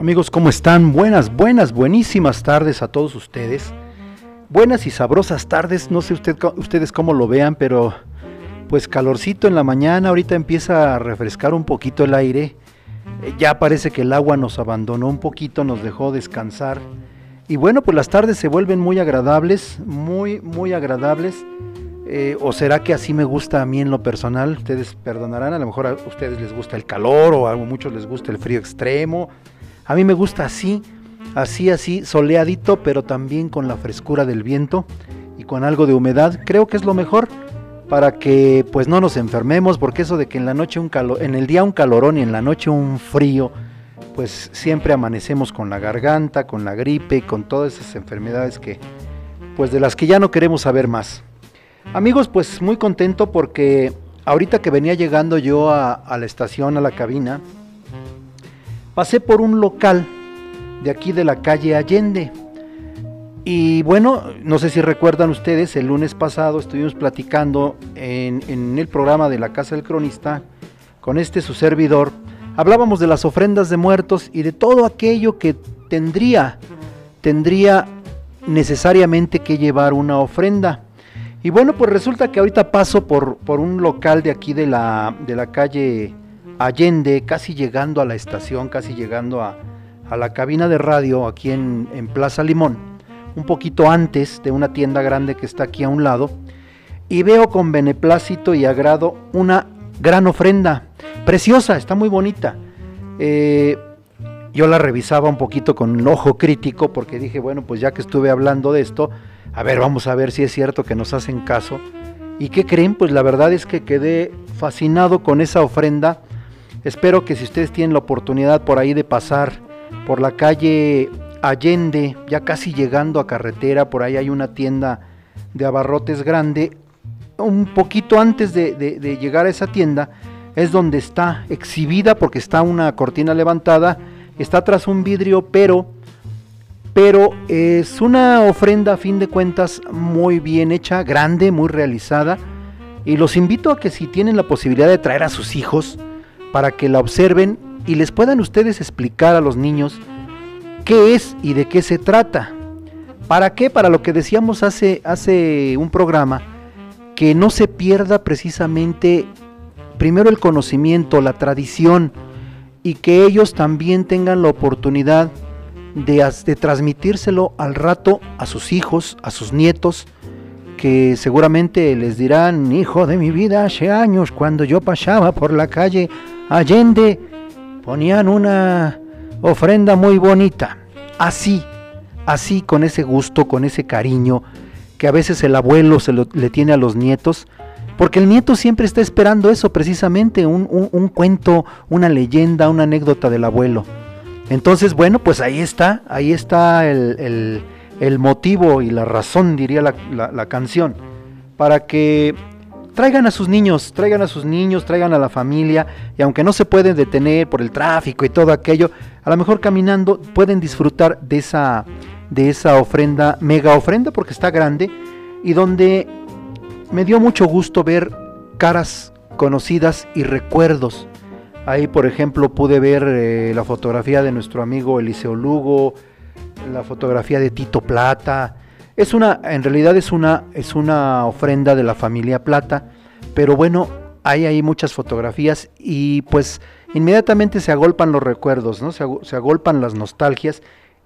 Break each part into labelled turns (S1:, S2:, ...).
S1: Amigos, ¿cómo están? Buenas, buenas, buenísimas tardes a todos ustedes. Buenas y sabrosas tardes, no sé usted, ustedes cómo lo vean, pero pues calorcito en la mañana, ahorita empieza a refrescar un poquito el aire. Eh, ya parece que el agua nos abandonó un poquito, nos dejó descansar. Y bueno, pues las tardes se vuelven muy agradables, muy, muy agradables. Eh, o será que así me gusta a mí en lo personal, ustedes perdonarán, a lo mejor a ustedes les gusta el calor o a muchos les gusta el frío extremo a mí me gusta así, así, así, soleadito, pero también con la frescura del viento y con algo de humedad. Creo que es lo mejor para que pues no nos enfermemos, porque eso de que en la noche un calor, en el día un calorón y en la noche un frío, pues siempre amanecemos con la garganta, con la gripe, con todas esas enfermedades que pues de las que ya no queremos saber más. Amigos, pues muy contento porque ahorita que venía llegando yo a, a la estación, a la cabina, pasé por un local de aquí de la calle Allende. Y bueno, no sé si recuerdan ustedes, el lunes pasado estuvimos platicando en, el programa de la Casa del Cronista con este su servidor. Hablábamos de las ofrendas de muertos y de todo aquello que tendría, tendría necesariamente que llevar una ofrenda. Y bueno, pues resulta que ahorita paso por, por un local de aquí de la, de la calle Allende, casi llegando a la estación, casi llegando a, la cabina de radio aquí en, Plaza Limón, un poquito antes de una tienda grande que está aquí a un lado, y veo con beneplácito y agrado una gran ofrenda, preciosa, está muy bonita. Eh, yo la revisaba un poquito con un ojo crítico porque dije, bueno, pues ya que estuve hablando de esto, a ver, vamos a ver si es cierto que nos hacen caso. ¿Y qué creen? Pues la verdad es que quedé fascinado con esa ofrenda Espero que si ustedes tienen la oportunidad por ahí de pasar por la calle Allende, ya casi llegando a carretera, por ahí hay una tienda de abarrotes grande. Un poquito antes de, llegar a esa tienda es donde está exhibida porque está una cortina levantada, está tras un vidrio, pero pero es una ofrenda a fin de cuentas muy bien hecha, grande, muy realizada. Y los invito a que si tienen la posibilidad de traer a sus hijos, para que la observen y les puedan ustedes explicar a los niños qué es y de qué se trata. ¿Para qué? Para lo que decíamos hace, hace un programa, que no se pierda precisamente primero el conocimiento, la tradición, y que ellos también tengan la oportunidad de, de transmitírselo al rato a sus hijos, a sus nietos, que seguramente les dirán, hijo de mi vida, hace años cuando yo pasaba por la calle Allende, ponían una ofrenda muy bonita. Así, así, con ese gusto, con ese cariño que a veces el abuelo se le tiene a los nietos, porque el nieto siempre está esperando eso, precisamente, un, cuento, una leyenda, una anécdota del abuelo. Entonces, bueno, pues ahí está, ahí está el motivo y la razón, diría la, canción, para que traigan a sus niños, traigan a sus niños, traigan a la familia, y aunque no se pueden detener por el tráfico y todo aquello, a lo mejor caminando pueden disfrutar de esa, de esa ofrenda, mega ofrenda, porque está grande, y donde me dio mucho gusto ver caras conocidas y recuerdos. Ahí, por ejemplo, pude ver eh, la fotografía de nuestro amigo Eliseo Lugo, la fotografía de Tito Plata. Es una, en realidad es una, es una ofrenda de la familia Plata, pero bueno, hay ahí muchas fotografías y pues inmediatamente se agolpan los recuerdos, ¿no? Se, agolpan las nostalgias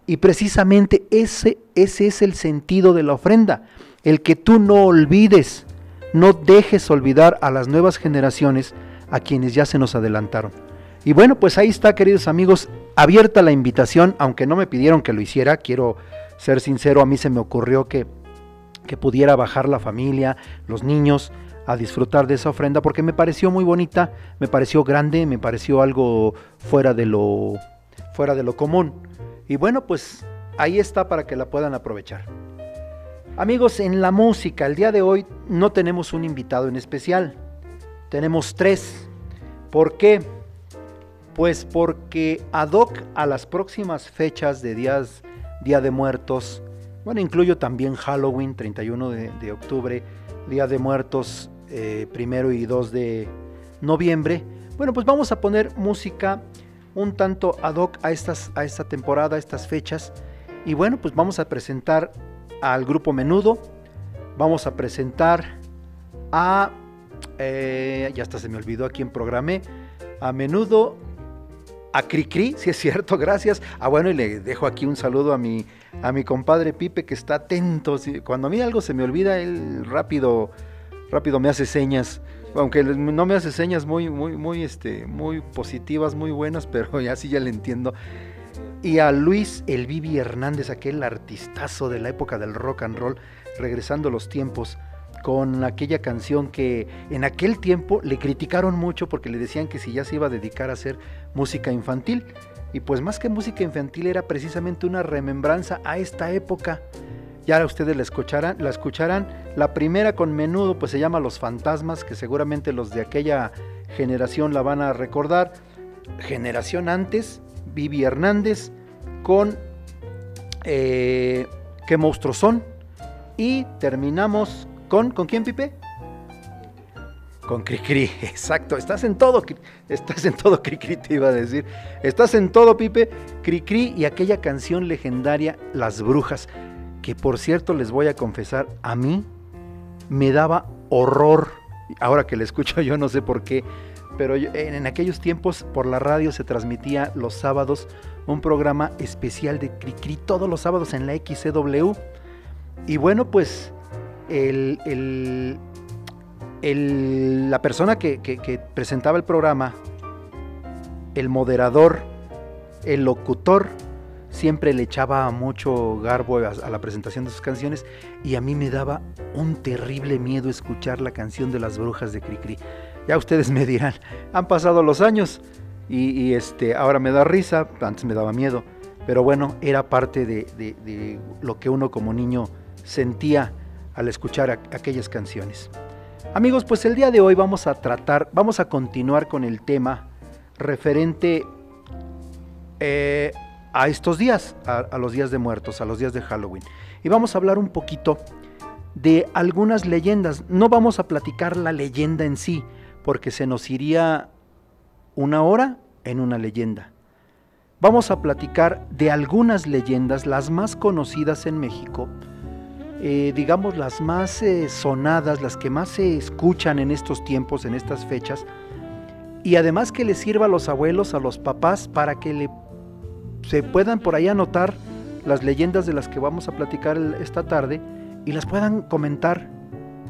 S1: y precisamente ese, ese es el sentido de la ofrenda, el que tú no olvides, no dejes olvidar a las nuevas generaciones a quienes ya se nos adelantaron. Y bueno, pues ahí está, queridos amigos, abierta la invitación, aunque no me pidieron que lo hiciera, quiero ser sincero, a mí se me ocurrió que, que pudiera bajar la familia, los niños, a disfrutar de esa ofrenda porque me pareció muy bonita, me pareció grande, me pareció algo fuera de lo fuera de lo común. Y bueno, pues ahí está para que la puedan aprovechar. Amigos, en la música, el día de hoy no tenemos un invitado en especial. Tenemos tres. ¿Por qué? Pues porque ad hoc a las próximas fechas de días, Día de Muertos, bueno, incluyo también Halloween, 31 de, octubre, Día de Muertos, eh, primero y 2 de noviembre. Bueno, pues vamos a poner música un tanto ad hoc a, estas, a esta temporada, a estas fechas. Y bueno, pues vamos a presentar al grupo Menudo. Vamos a presentar a... Eh, ya hasta se me olvidó a quién programé. A Menudo, a Cricri, si es cierto, gracias. Ah, bueno, y le dejo aquí un saludo a mi, a mi compadre Pipe que está atento. Cuando a mí algo se me olvida, él rápido rápido me hace señas, aunque no me hace señas muy, muy, muy, este, muy positivas, muy buenas, pero ya sí ya le entiendo. Y a Luis El Vivi Hernández, aquel artistazo de la época del rock and roll, regresando los tiempos con aquella canción que en aquel tiempo le criticaron mucho porque le decían que si ya se iba a dedicar a hacer música infantil. Y pues más que música infantil era precisamente una remembranza a esta época ya ustedes la escucharán, la escucharán. La primera con menudo pues se llama Los Fantasmas, que seguramente los de aquella generación la van a recordar. Generación antes, Vivi Hernández con eh, ¿Qué monstruos son? Y terminamos con ¿con quién Pipe? Con Cricri, exacto, estás en todo, estás en todo Cricri te iba a decir, estás en todo Pipe, Cricri y aquella canción legendaria Las Brujas que por cierto les voy a confesar, a mí me daba horror, ahora que le escucho yo no sé por qué, pero en, aquellos tiempos por la radio se transmitía los sábados un programa especial de Cricri todos los sábados en la XCW. Y bueno, pues el, la persona que, presentaba el programa, el moderador, el locutor, siempre le echaba mucho garbo a, la presentación de sus canciones y a mí me daba un terrible miedo escuchar la canción de las brujas de Cricri. Ya ustedes me dirán, han pasado los años y, este, ahora me da risa, antes me daba miedo, pero bueno, era parte de, lo que uno como niño sentía al escuchar aquellas canciones. Amigos, pues el día de hoy vamos a tratar, vamos a continuar con el tema referente eh, a estos días, a, los días de muertos, a los días de Halloween. Y vamos a hablar un poquito de algunas leyendas. No vamos a platicar la leyenda en sí, porque se nos iría una hora en una leyenda. Vamos a platicar de algunas leyendas, las más conocidas en México, eh, digamos las más eh, sonadas, las que más se escuchan en estos tiempos, en estas fechas, y además que les sirva a los abuelos, a los papás, para que le se puedan por ahí anotar las leyendas de las que vamos a platicar esta tarde y las puedan comentar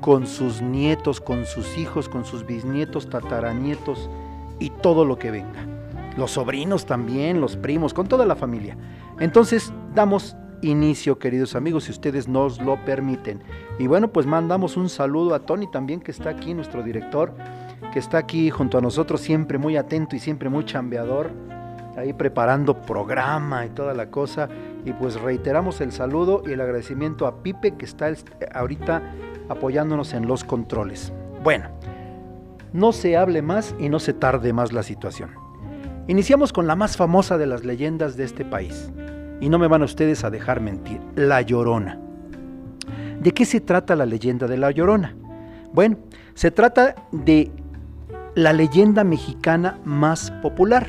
S1: con sus nietos, con sus hijos, con sus bisnietos, tataranietos y todo lo que venga. Los sobrinos también, los primos, con toda la familia. Entonces damos inicio, queridos amigos, si ustedes nos lo permiten. Y bueno, pues mandamos un saludo a Tony también, que está aquí, nuestro director, que está aquí junto a nosotros, siempre muy atento y siempre muy chambeador ahí preparando programa y toda la cosa. Y pues reiteramos el saludo y el agradecimiento a Pipe que está ahorita apoyándonos en los controles. Bueno, no se hable más y no se tarde más la situación. Iniciamos con la más famosa de las leyendas de este país. Y no me van ustedes a dejar mentir, La Llorona. ¿De qué se trata la leyenda de La Llorona? Bueno, se trata de la leyenda mexicana más popular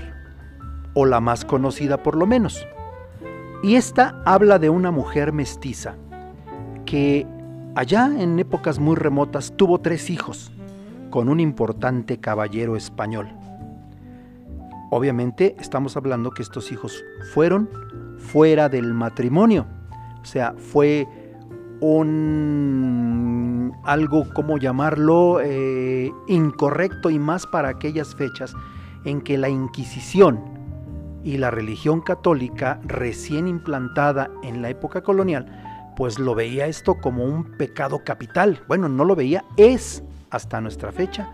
S1: o la más conocida por lo menos. Y esta habla de una mujer mestiza que allá en épocas muy remotas tuvo tres hijos con un importante caballero español. Obviamente estamos hablando que estos hijos fueron fuera del matrimonio, o sea, fue un algo, como llamarlo?, eh, incorrecto y más para aquellas fechas en que la Inquisición y la religión católica recién implantada en la época colonial, pues lo veía esto como un pecado capital. Bueno, no lo veía, es hasta nuestra fecha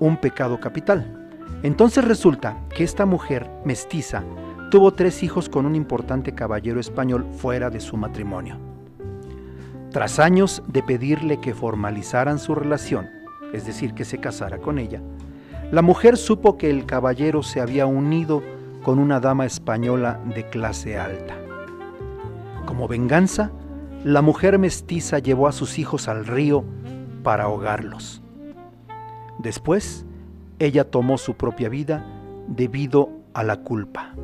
S1: un pecado capital. Entonces resulta que esta mujer mestiza tuvo tres hijos con un importante caballero español fuera de su matrimonio. Tras años de pedirle que formalizaran su relación, es decir, que se casara con ella, la mujer supo que el caballero se había unido con una dama española de clase alta. Como venganza, la mujer mestiza llevó a sus hijos al río para ahogarlos. Después, ella tomó su propia vida debido a la culpa.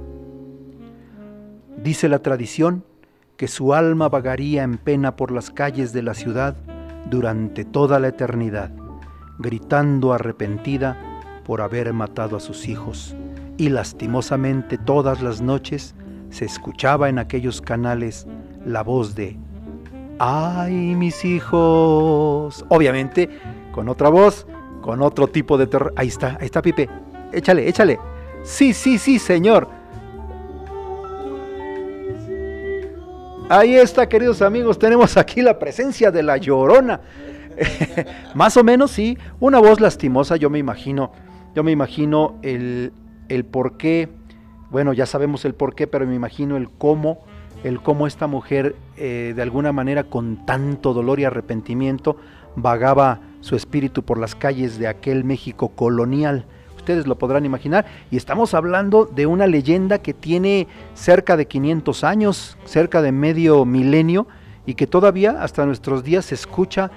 S1: Dice la tradición que su alma vagaría en pena por las calles de la ciudad durante toda la eternidad, gritando arrepentida por haber matado a sus hijos, y lastimosamente todas las noches se escuchaba en aquellos canales la voz de ¡Ay, mis hijos! Obviamente, con otra voz, con otro tipo de terror. Ahí está, ahí está Pipe. Échale, échale. Sí, sí, sí, señor. Ahí está, queridos amigos, tenemos aquí la presencia de la llorona. Más o menos, sí, una voz lastimosa, yo me imagino, yo me imagino el, el por qué, bueno, ya sabemos el por qué, pero me imagino el cómo, el cómo esta mujer, eh, de alguna manera, con tanto dolor y arrepentimiento, vagaba su espíritu por las calles de aquel México colonial ustedes lo podrán imaginar, y estamos hablando de una leyenda que tiene cerca de 500 años, cerca de medio milenio, y que todavía hasta nuestros días se escucha,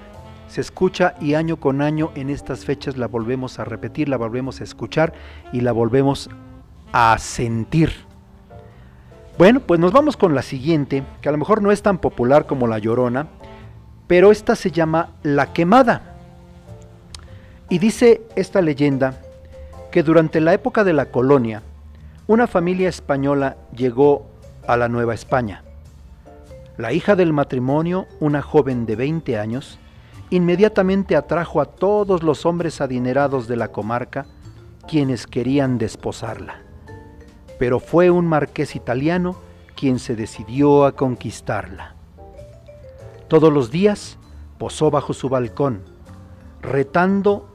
S1: se escucha y año con año en estas fechas la volvemos a repetir, la volvemos a escuchar y la volvemos a sentir. Bueno, pues nos vamos con la siguiente, que a lo mejor no es tan popular como La Llorona, pero esta se llama La Quemada. Y dice esta leyenda que durante la época de la colonia, una familia española llegó a la Nueva España. La hija del matrimonio, una joven de 20 años, inmediatamente atrajo a todos los hombres adinerados de la comarca, quienes querían desposarla. Pero fue un marqués italiano quien se decidió a conquistarla. Todos los días posó bajo su balcón, retando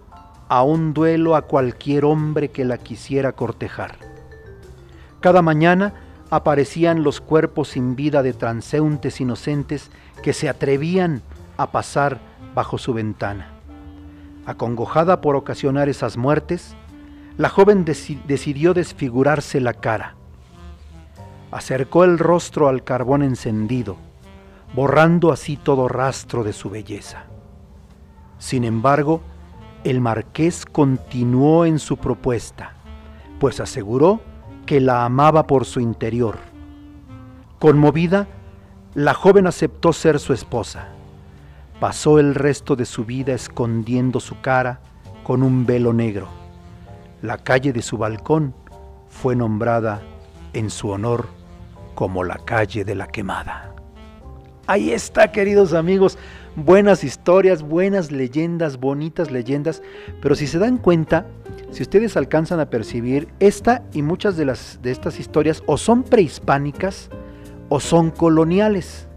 S1: a un duelo a cualquier hombre que la quisiera cortejar. Cada mañana aparecían los cuerpos sin vida de transeúntes inocentes que se atrevían a pasar bajo su ventana. Acongojada por ocasionar esas muertes, la joven decidió desfigurarse la cara. Acercó el rostro al carbón encendido, borrando así todo rastro de su belleza. Sin embargo, el marqués continuó en su propuesta, pues aseguró que la amaba por su interior. Conmovida, la joven aceptó ser su esposa. Pasó el resto de su vida escondiendo su cara con un velo negro. La calle de su balcón fue nombrada en su honor como la calle de la quemada. Ahí está, queridos amigos, buenas historias, buenas leyendas, bonitas leyendas, pero si se dan cuenta, si ustedes alcanzan a percibir, esta y muchas de, las, de estas historias o son prehispánicas o son coloniales.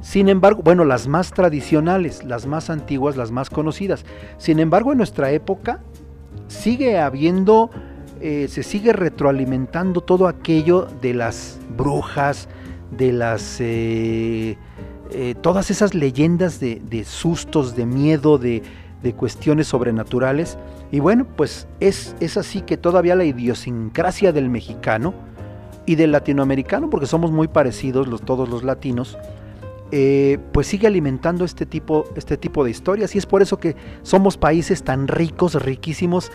S1: Sin embargo, bueno, las más tradicionales, las más antiguas, las más conocidas. Sin embargo, en nuestra época sigue habiendo, eh, se sigue retroalimentando todo aquello de las brujas, de las... Eh, eh, todas esas leyendas de, sustos, de miedo, de, cuestiones sobrenaturales. Y bueno, pues es, es así que todavía la idiosincrasia del mexicano y del latinoamericano, porque somos muy parecidos todos los latinos, eh, pues sigue alimentando este tipo, este tipo de historias. Y es por eso que somos países tan ricos, riquísimos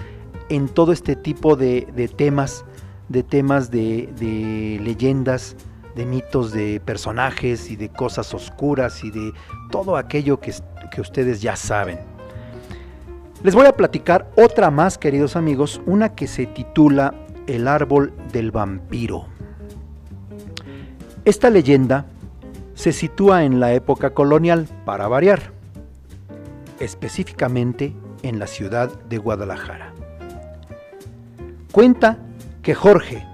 S1: en todo este tipo de, temas, de temas de, de leyendas, de mitos de personajes y de cosas oscuras y de todo aquello que, que ustedes ya saben. Les voy a platicar otra más, queridos amigos, una que se titula El árbol del vampiro. Esta leyenda se sitúa en la época colonial, para variar, específicamente en la ciudad de Guadalajara. Cuenta que Jorge,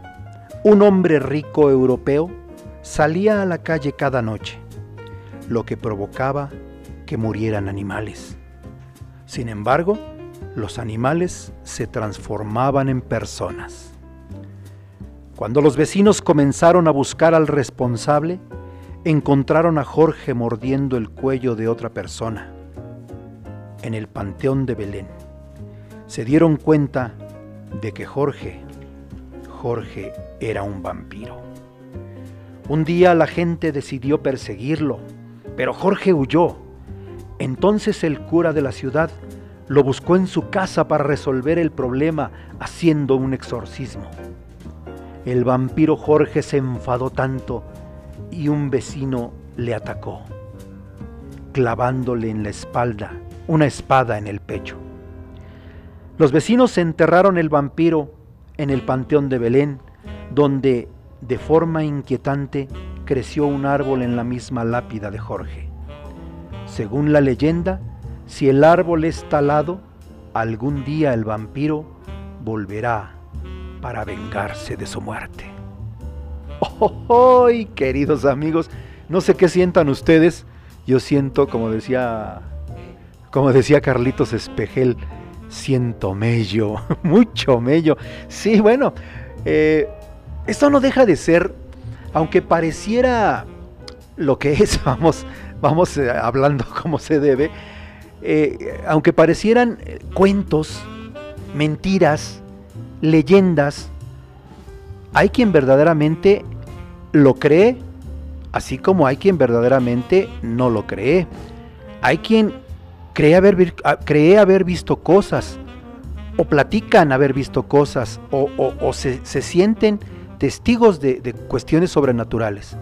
S1: un hombre rico europeo, salía a la calle cada noche, lo que provocaba que murieran animales. Sin embargo, los animales se transformaban en personas. Cuando los vecinos comenzaron a buscar al responsable, encontraron a Jorge mordiendo el cuello de otra persona en el Panteón de Belén. Se dieron cuenta de que Jorge, Jorge era un vampiro. Un día la gente decidió perseguirlo, pero Jorge huyó. Entonces el cura de la ciudad lo buscó en su casa para resolver el problema haciendo un exorcismo. El vampiro Jorge se enfadó tanto y un vecino le atacó, clavándole en la espalda una espada en el pecho. Los vecinos enterraron el vampiro en el panteón de Belén, donde de forma inquietante creció un árbol en la misma lápida de Jorge. Según la leyenda, si el árbol es talado, algún día el vampiro volverá para vengarse de su muerte. ¡Oh, queridos amigos! No sé qué sientan ustedes. Yo siento, como decía, como decía Carlitos Espejel, siento mello, mucho mello. Sí, bueno, eh, esto no deja de ser, aunque pareciera lo que es, vamos, vamos eh, hablando como se debe, eh, aunque parecieran cuentos, mentiras, leyendas, hay quien verdaderamente lo cree, así como hay quien verdaderamente no lo cree. Hay quien cree haber, cree haber visto cosas, o platican haber visto cosas, o, se, sienten testigos de, de cuestiones sobrenaturales.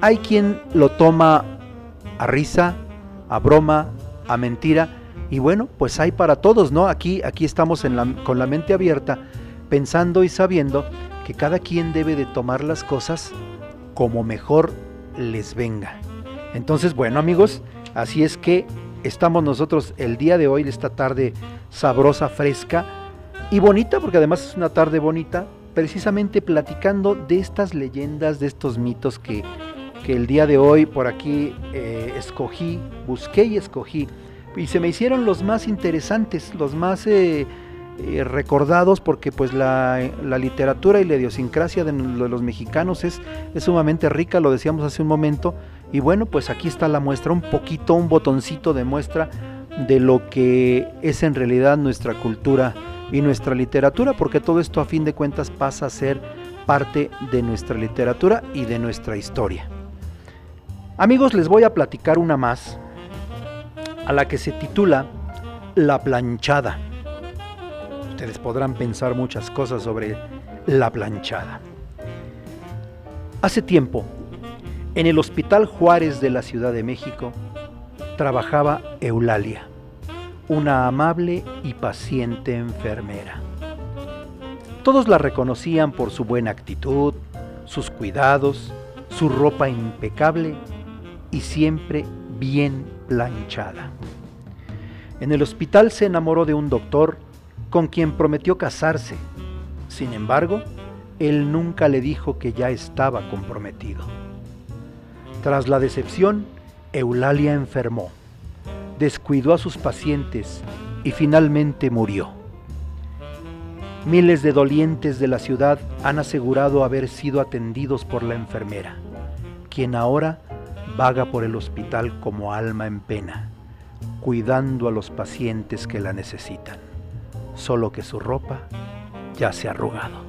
S1: Hay quien lo toma a risa, a broma, a mentira, y bueno, pues hay para todos, ¿no? Aquí, aquí estamos con la mente abierta pensando y sabiendo que cada quien debe de tomar las cosas como mejor les venga. Entonces, bueno amigos, así es que estamos nosotros el día de hoy, esta tarde sabrosa, fresca y bonita, porque además es una tarde bonita, precisamente platicando de estas leyendas, de estos mitos que, el día de hoy por aquí eh, escogí, busqué y escogí. Y se me hicieron los más interesantes, los más... Eh, eh, recordados porque pues la, literatura y la idiosincrasia de, los mexicanos es, es, sumamente rica, lo decíamos hace un momento, y bueno, pues aquí está la muestra, un poquito, un botoncito de muestra de lo que es en realidad nuestra cultura y nuestra literatura, porque todo esto a fin de cuentas pasa a ser parte de nuestra literatura y de nuestra historia. Amigos, les voy a platicar una más, a la que se titula La planchada ustedes podrán pensar muchas cosas sobre la planchada. Hace tiempo, en el Hospital Juárez de la Ciudad de México, trabajaba Eulalia, una amable y paciente enfermera. Todos la reconocían por su buena actitud, sus cuidados, su ropa impecable y siempre bien planchada. En el hospital se enamoró de un doctor con quien prometió casarse. Sin embargo, él nunca le dijo que ya estaba comprometido. Tras la decepción, Eulalia enfermó, descuidó a sus pacientes y finalmente murió. Miles de dolientes de la ciudad han asegurado haber sido atendidos por la enfermera, quien ahora vaga por el hospital como alma en pena, cuidando a los pacientes que la necesitan solo que su ropa ya se ha arrugado.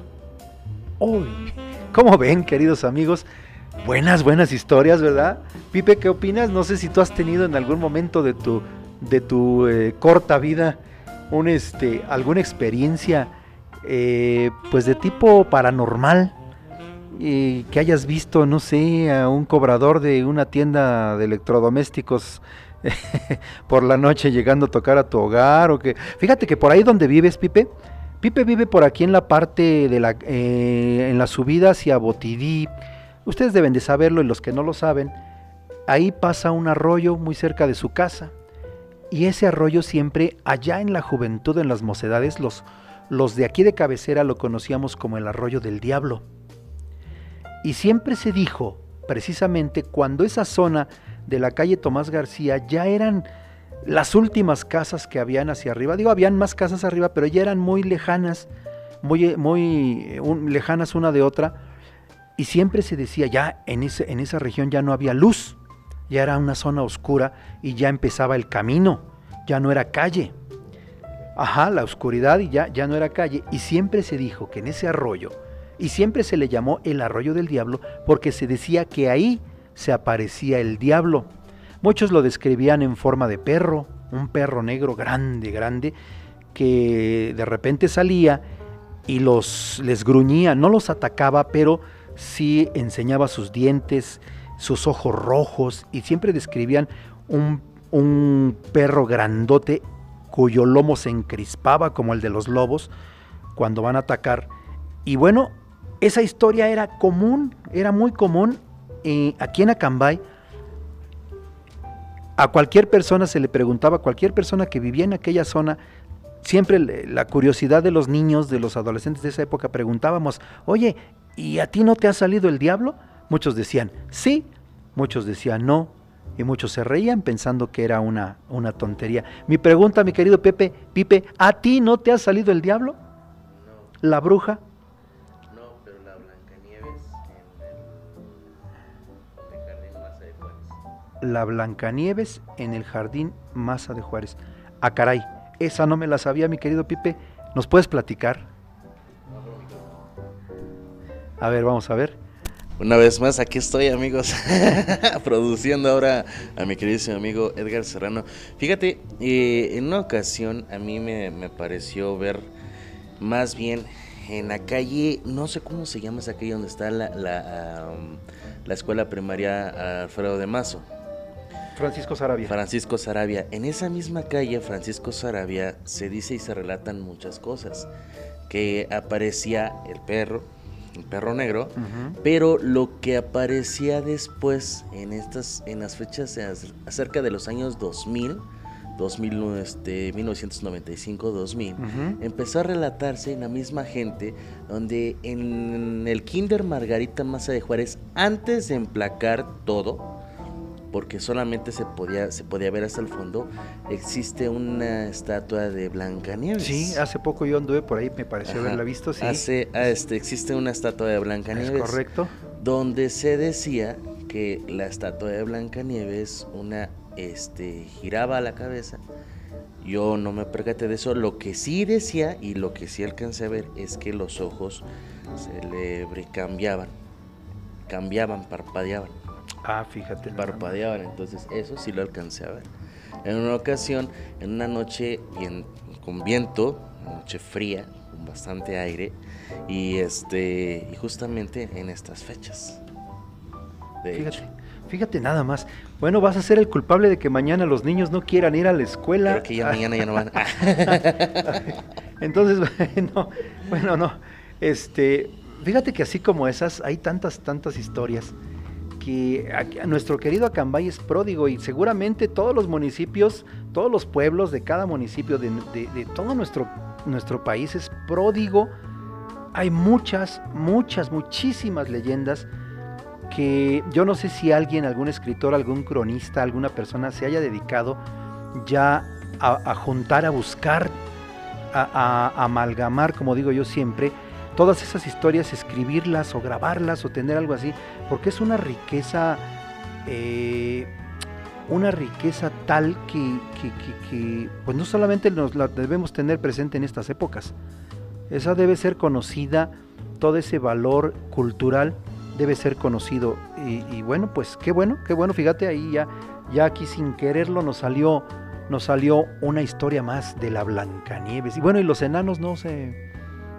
S1: Uy, ¿cómo ven, queridos amigos? Buenas, buenas historias, ¿verdad? Pipe, ¿qué opinas? No sé si tú has tenido en algún momento de tu, de tu eh, corta vida este, alguna experiencia eh, pues de tipo paranormal y que hayas visto, no sé, a un cobrador de una tienda de electrodomésticos por la noche llegando a tocar a tu hogar o que fíjate que por ahí donde vives Pipe Pipe vive por aquí en la parte de la eh, en la subida hacia Botidí ustedes deben de saberlo y los que no lo saben ahí pasa un arroyo muy cerca de su casa y ese arroyo siempre allá en la juventud en las mocedades los los de aquí de cabecera lo conocíamos como el arroyo del diablo y siempre se dijo precisamente cuando esa zona de la calle Tomás García ya eran las últimas casas que habían hacia arriba. Digo, habían más casas arriba, pero ya eran muy lejanas, muy, muy lejanas una de otra. Y siempre se decía, ya en, ese, en esa región ya no había luz, ya era una zona oscura y ya empezaba el camino, ya no era calle. Ajá, la oscuridad y ya, ya no era calle. Y siempre se dijo que en ese arroyo, y siempre se le llamó el arroyo del diablo, porque se decía que ahí se aparecía el diablo. Muchos lo describían en forma de perro, un perro negro grande, grande, que de repente salía y los les gruñía, no los atacaba, pero sí enseñaba sus dientes, sus ojos rojos, y siempre describían un, un perro grandote cuyo lomo se encrispaba como el de los lobos cuando van a atacar. Y bueno, esa historia era común, era muy común aquí en Acambay. A cualquier persona se le preguntaba, a cualquier persona que vivía en aquella zona, siempre la curiosidad de los niños, de los adolescentes de esa época, preguntábamos, oye, ¿y a ti no te ha salido el diablo? Muchos decían, sí, muchos decían, no, y muchos se reían pensando que era una, una tontería. Mi pregunta, mi querido Pepe, Pipe, ¿a ti no te ha salido el diablo? No. ¿La bruja?
S2: No, pero la Blancanieves en el, jardín Maza de Juárez.
S1: La Blancanieves en el jardín Maza de Juárez. Ah, caray, esa no me la sabía, mi querido Pipe. ¿Nos puedes platicar? A ver, vamos a ver.
S2: Una vez más, aquí estoy, amigos, produciendo ahora a mi queridísimo amigo Edgar Serrano. Fíjate, eh, en una ocasión a mí me, pareció ver más bien en la calle, no sé cómo se llama esa calle donde está la, la, la escuela primaria Alfredo de Mazo.
S1: Francisco Sarabia.
S2: Francisco Sarabia. En esa misma calle, Francisco Sarabia, se dice y se relatan muchas cosas. Que aparecía el perro, el perro negro, pero lo que aparecía después en estas en las fechas acerca de los años 2000, 2000 este, 1995 2000 empezó a relatarse en la misma gente donde en el Kinder Margarita Maza de Juárez antes de emplacar todo porque solamente se podía, se podía ver hasta el fondo, existe una estatua de Blancanieves.
S1: Sí, hace poco yo anduve por ahí, me pareció haberla visto, sí.
S2: Hace, ah, este, existe una estatua de Blancanieves.
S1: Es correcto.
S2: Donde se decía que la estatua de Blancanieves, una, este, giraba la cabeza. Yo no me percaté de eso. Lo que sí decía y lo que sí alcancé a ver es que los ojos se le cambiaban, cambiaban, parpadeaban.
S1: Ah, fíjate.
S2: Parpadeaban, entonces eso sí lo alcancé a ver. En una ocasión, en una noche bien, con viento, una noche fría, con bastante aire, y este y justamente en estas fechas.
S1: fíjate, fíjate nada más. Bueno, vas a ser el culpable de que mañana los niños no quieran ir a la escuela.
S2: Creo que ya mañana ya no van.
S1: Entonces, bueno, bueno, no. Este, fíjate que así como esas, hay tantas, tantas historias que nuestro querido Acambay es pródigo y seguramente todos los municipios, todos los pueblos de cada municipio de, todo nuestro, nuestro país es pródigo. Hay muchas, muchas, muchísimas leyendas que yo no sé si alguien, algún escritor, algún cronista, alguna persona se haya dedicado ya a, juntar, a buscar, a amalgamar, como digo yo siempre, todas esas historias, escribirlas o grabarlas o tener algo así, porque es una riqueza, eh, una riqueza tal que, pues no solamente nos la debemos tener presente en estas épocas, esa debe ser conocida, todo ese valor cultural debe ser conocido. Y, bueno, pues qué bueno, qué bueno, fíjate, ahí ya, ya aquí sin quererlo nos salió, nos salió una historia más de la Blancanieves. Y bueno, y los enanos no se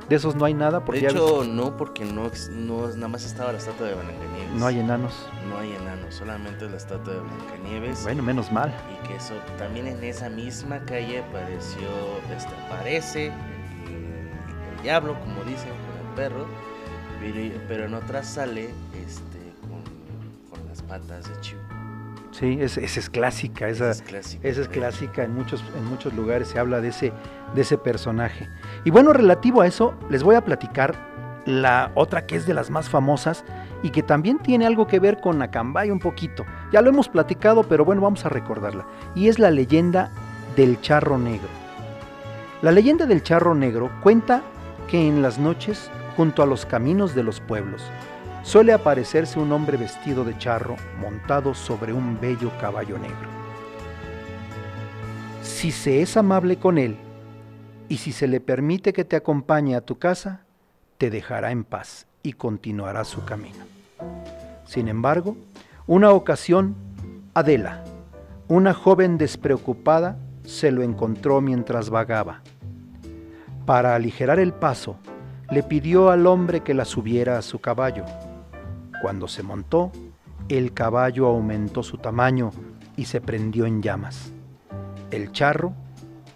S1: de esos no hay nada.
S2: Porque de hecho, no, porque no, no, nada más estaba la estatua de Blancanieves.
S1: No hay enanos.
S2: No hay enanos, solamente la estatua de Blancanieves.
S1: Bueno, menos mal.
S2: Y que eso también en esa misma calle apareció, este, aparece el, diablo, como dicen, el perro, pero, en otra sale este, con, las patas de chivo.
S1: Sí, esa es clásica, esa, es clásica, esa es clásica en muchos, en muchos lugares se habla de ese, de ese personaje. Y bueno, relativo a eso, les voy a platicar la otra que es de las más famosas y que también tiene algo que ver con Acambay un poquito. Ya lo hemos platicado, pero bueno, vamos a recordarla. Y es la leyenda del charro negro. La leyenda del charro negro cuenta que en las noches, junto a los caminos de los pueblos, suele aparecerse un hombre vestido de charro montado sobre un bello caballo negro. Si se es amable con él y si se le permite que te acompañe a tu casa, te dejará en paz y continuará su camino. Sin embargo, una ocasión, Adela, una joven despreocupada, se lo encontró mientras vagaba. Para aligerar el paso, le pidió al hombre que la subiera a su caballo. Cuando se montó, el caballo aumentó su tamaño y se prendió en llamas. El charro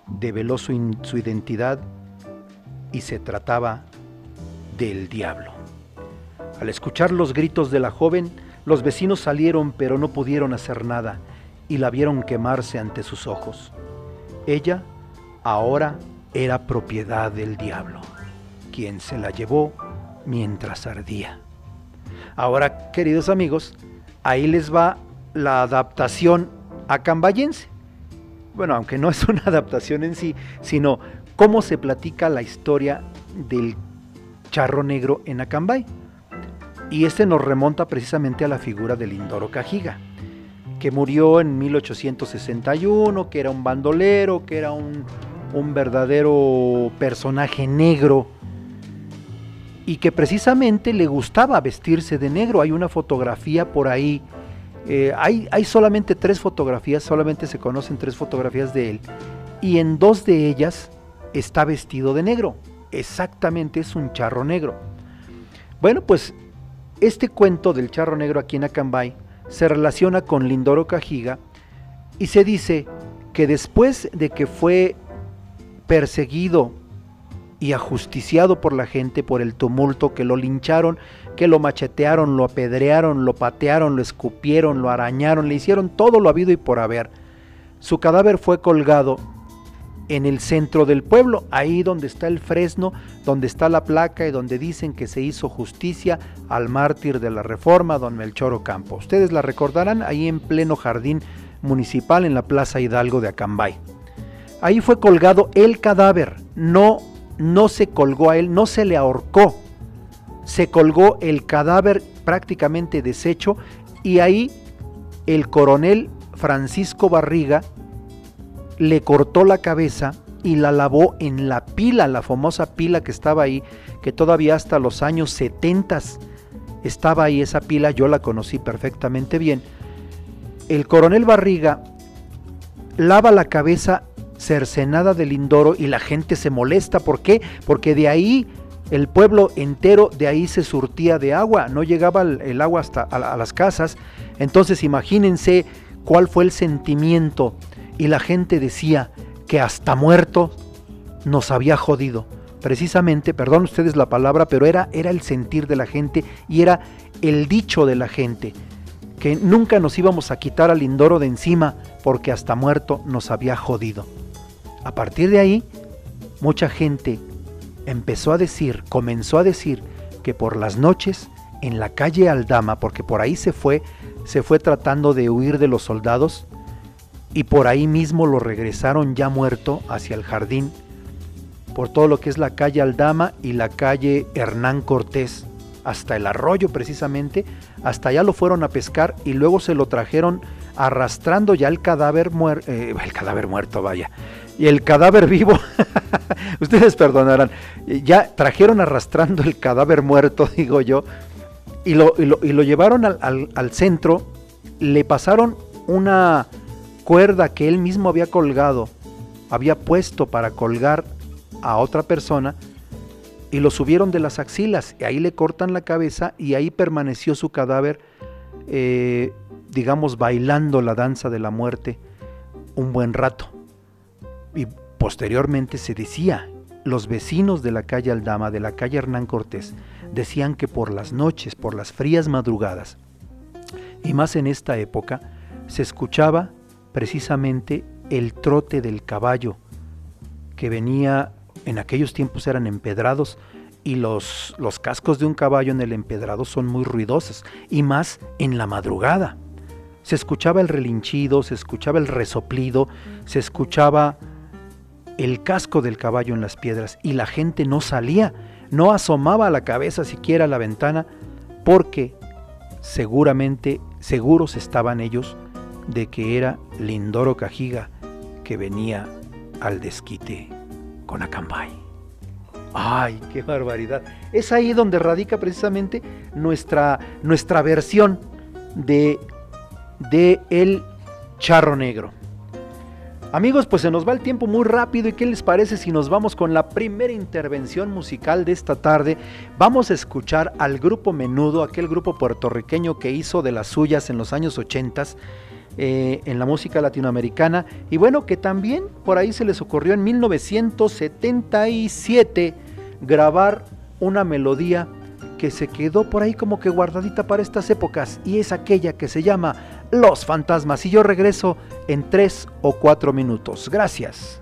S1: develó su, su identidad y se trataba del diablo. Al escuchar los gritos de la joven, los vecinos salieron pero no pudieron hacer nada y la vieron quemarse ante sus ojos. Ella ahora era propiedad del diablo, quien se la llevó mientras ardía. Ahora, queridos amigos, ahí les va la adaptación a cambayense. Bueno, aunque no es una adaptación en sí, sino cómo se platica la historia del charro negro en Acambay. Y este nos remonta precisamente a la figura de Lindoro Cajiga, que murió en 1861, que era un bandolero, que era un verdadero personaje negro y que precisamente le gustaba vestirse de negro. Hay una fotografía por ahí, eh, hay, hay solamente tres fotografías, solamente se conocen tres fotografías de él, y en dos de ellas está vestido de negro exactamente es un charro negro. Bueno, pues este cuento del charro negro aquí en Acambay se relaciona con Lindoro Cajiga y se dice que después de que fue perseguido y ajusticiado por la gente por el tumulto, que lo lincharon, que lo machetearon, lo apedrearon, lo patearon, lo escupieron, lo arañaron, le hicieron todo lo habido y por haber. Su cadáver fue colgado en el centro del pueblo, ahí donde está el fresno, donde está la placa y donde dicen que se hizo justicia al mártir de la reforma, don Melchor Ocampo. Ustedes la recordarán ahí en pleno jardín municipal en la Plaza Hidalgo de Acambay. Ahí fue colgado el cadáver, no, no se colgó a él, no se le ahorcó, se colgó el cadáver prácticamente deshecho y ahí el coronel Francisco Barriga le cortó la cabeza y la lavó en la pila, la famosa pila que estaba ahí, que todavía hasta los años 70 estaba ahí esa pila, yo la conocí perfectamente bien. El coronel Barriga lava la cabeza cercenada del Lindoro y la gente se molesta. ¿Por qué? Porque de ahí el pueblo entero de ahí se surtía de agua, no llegaba el, agua hasta a las casas. Entonces imagínense cuál fue el sentimiento y la gente decía que hasta muerto nos había jodido. Precisamente, perdón ustedes la palabra, pero era, era el sentir de la gente y era el dicho de la gente, que nunca nos íbamos a quitar al Lindoro de encima porque hasta muerto nos había jodido. A partir de ahí, mucha gente empezó a decir, comenzó a decir que por las noches en la calle Aldama, porque por ahí se fue, se fue tratando de huir de los soldados, y por ahí mismo lo regresaron ya muerto hacia el jardín, por todo lo que es la calle Aldama y la calle Hernán Cortés, hasta el arroyo precisamente, hasta allá lo fueron a pescar y luego se lo trajeron arrastrando ya el cadáver eh, el cadáver muerto, vaya, y el cadáver vivo, ustedes perdonarán, ya trajeron arrastrando el cadáver muerto, digo yo, y lo, y lo, llevaron al, al centro, le pasaron una cuerda que él mismo había colgado, había puesto para colgar a otra persona, y lo subieron de las axilas, y ahí le cortan la cabeza y ahí permaneció su cadáver, eh, digamos, bailando la danza de la muerte un buen rato. Y posteriormente se decía, los vecinos de la calle Aldama, de la calle Hernán Cortés, decían que por las noches, por las frías madrugadas, y más en esta época, se escuchaba precisamente el trote del caballo, que venía, en aquellos tiempos eran empedrados,
S3: y los, los cascos de un caballo en el empedrado son muy ruidosos, y más en la madrugada. Se escuchaba el relinchido, se escuchaba el resoplido, se escuchaba el casco del caballo en las piedras y la gente no salía, no asomaba la cabeza siquiera a la ventana porque seguramente, seguros estaban ellos de que era Lindoro Cajiga que venía al desquite con Acambay. ¡Ay, qué barbaridad! Es ahí donde radica precisamente nuestra, nuestra versión de, de El Charro Negro. Amigos, pues se nos va el tiempo muy rápido y ¿qué les parece si nos vamos con la primera intervención musical de esta tarde? Vamos a escuchar al grupo Menudo, aquel grupo puertorriqueño que hizo de las suyas en los años 80 eh, en la música latinoamericana y bueno, que también por ahí se les ocurrió en 1977 grabar una melodía que se quedó por ahí como que guardadita para estas épocas y es aquella que se llama Los Fantasmas y yo regreso en tres o cuatro minutos. Gracias.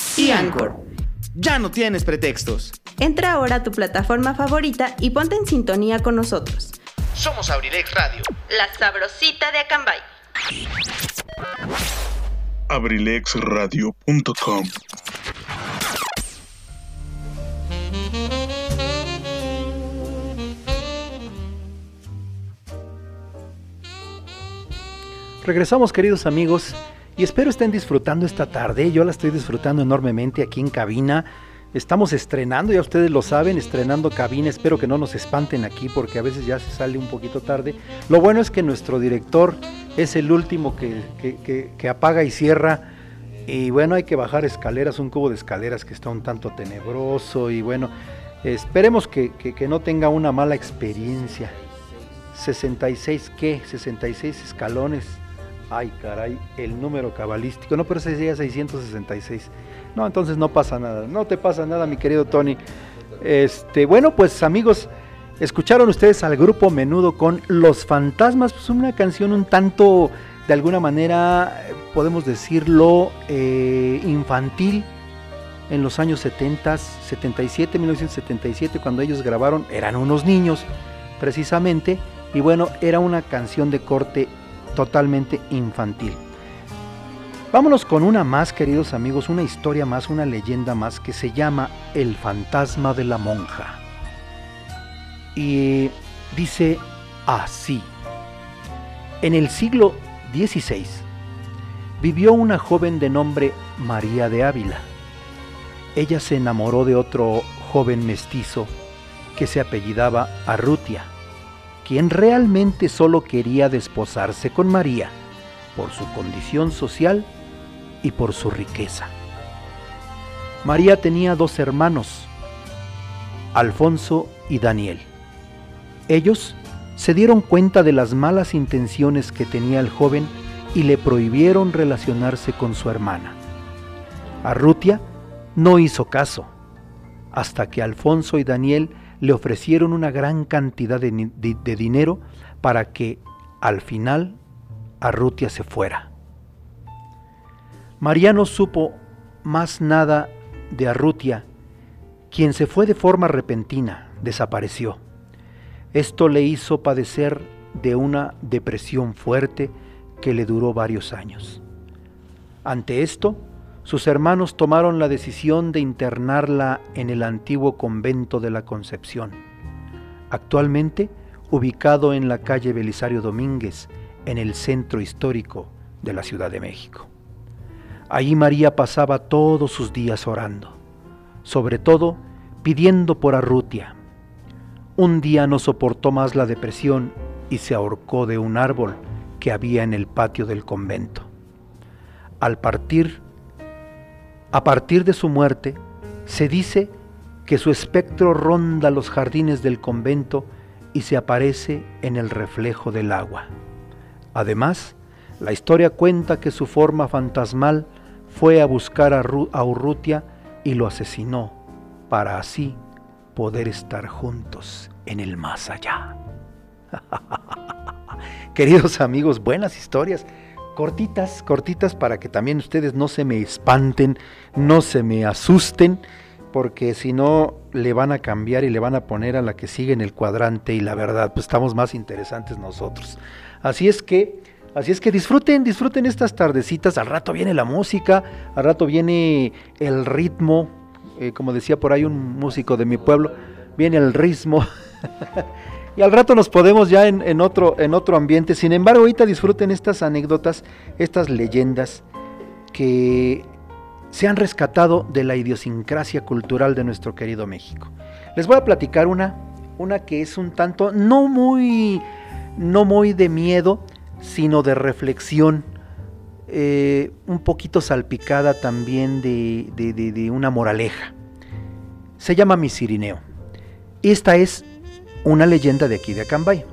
S4: y Anchor. Ya no tienes pretextos.
S5: Entra ahora a tu plataforma favorita y ponte en sintonía con nosotros.
S6: Somos Abrilex Radio.
S5: La sabrosita de Acambay.
S7: abrilexradio.com
S1: Regresamos queridos amigos y espero estén disfrutando esta tarde. Yo la estoy disfrutando enormemente aquí en cabina. Estamos estrenando, ya ustedes lo saben, estrenando cabina. Espero que no nos espanten aquí porque a veces ya se sale un poquito tarde. Lo bueno es que nuestro director es el último que, apaga y cierra. Y bueno, hay que bajar escaleras, un cubo de escaleras que está un tanto tenebroso. Y bueno, esperemos que, que no tenga una mala experiencia. 66, ¿qué? 66 escalones Ay, caray, el número cabalístico. No, pero ese sería 666. No, entonces no pasa nada. No te pasa nada, mi querido Tony. Este, bueno, pues amigos, escucharon ustedes al grupo Menudo con Los Fantasmas, pues una canción un tanto, de alguna manera, podemos decirlo, eh, infantil. En los años 70, 77, 1977, cuando ellos grabaron, eran unos niños, precisamente. Y bueno, era una canción de corte totalmente infantil. Vámonos con una más, queridos amigos, una historia más, una leyenda más que se llama El fantasma de la monja. Y dice así. En el siglo XVI vivió una joven de nombre María de Ávila. Ella se enamoró de otro joven mestizo que se apellidaba Arrutia quien realmente solo quería desposarse con María por su condición social y por su riqueza. María tenía dos hermanos, Alfonso y Daniel. Ellos se dieron cuenta de las malas intenciones que tenía el joven y le prohibieron relacionarse con su hermana. Arrutia no hizo caso, hasta que Alfonso y Daniel le ofrecieron una gran cantidad de, dinero para que al final Arrutia se fuera. María no supo más nada de Arrutia, quien se fue de forma repentina, desapareció. Esto le hizo padecer de una depresión fuerte que le duró varios años. Ante esto, sus hermanos tomaron la decisión de internarla en el antiguo convento de la Concepción, actualmente ubicado en la calle Belisario Domínguez, en el centro histórico de la Ciudad de México. Allí María pasaba todos sus días orando, sobre todo pidiendo por Arrutia. Un día no soportó más la depresión y se ahorcó de un árbol que había en el patio del convento. Al partir, a partir de su muerte, se dice que su espectro ronda los jardines del convento y se aparece en el reflejo del agua. Además, la historia cuenta que su forma fantasmal fue a buscar a, Urrutia y lo asesinó para así poder estar juntos en el más allá. Queridos amigos, buenas historias cortitas, cortitas para que también ustedes no se me espanten, no se me asusten, porque si no le van a cambiar y le van a poner a la que sigue en el cuadrante y la verdad, pues estamos más interesantes nosotros. Así es que, así es que disfruten, disfruten estas tardecitas, al rato viene la música, al rato viene el ritmo, eh, como decía por ahí un músico de mi pueblo, viene el ritmo. Y al rato nos podemos ya en, otro, en otro ambiente. Sin embargo, ahorita disfruten estas anécdotas, estas leyendas que se han rescatado de la idiosincrasia cultural de nuestro querido México. Les voy a platicar una, una que es un tanto, no muy, no muy de miedo, sino de reflexión, eh, un poquito salpicada también de, de, de una moraleja. Se llama Misirineo. Esta es una leyenda de aquí de Acambay.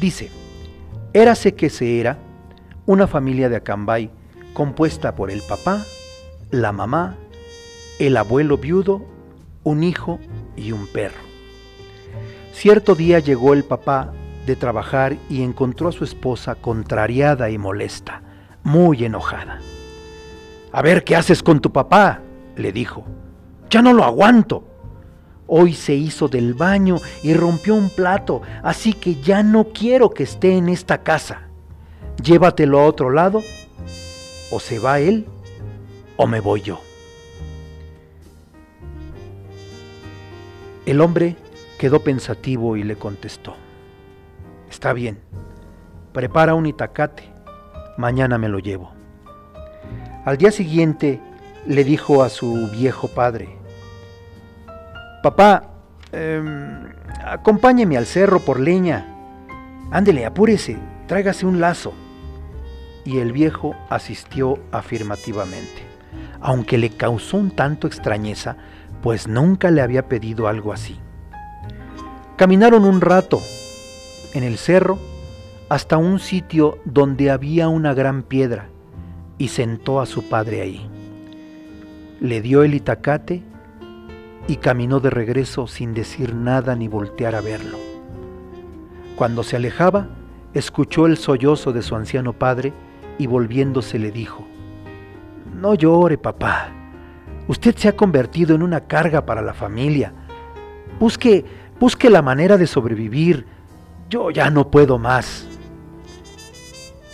S1: Dice, érase que se era una familia de Acambay compuesta por el papá, la mamá, el abuelo viudo, un hijo y un perro. Cierto día llegó el papá de trabajar y encontró a su esposa contrariada y molesta, muy enojada. A ver, ¿qué haces con tu papá? le dijo. Ya no lo aguanto. Hoy se hizo del baño y rompió un plato, así que ya no quiero que esté en esta casa. llévatelo a otro lado, o se va él, o me voy yo. El hombre quedó pensativo y le contestó, está bien, prepara un itacate, mañana me lo llevo. Al día siguiente le dijo a su viejo padre, papá, em, acompáñeme al cerro por leña, ándele, apúrese, tráigase un lazo. Y el viejo asistió afirmativamente, aunque le causó un tanto extrañeza, pues nunca le había pedido algo así. Caminaron un rato en el cerro hasta un sitio donde había una gran piedra y sentó a su padre ahí. Le dio el itacate y caminó de regreso sin decir nada ni voltear a verlo. Cuando se alejaba, escuchó el sollozo de su anciano padre y volviéndose le dijo, No llore, papá. Usted se ha convertido en una carga para la familia. Busque, busque la manera de sobrevivir. Yo ya no puedo más.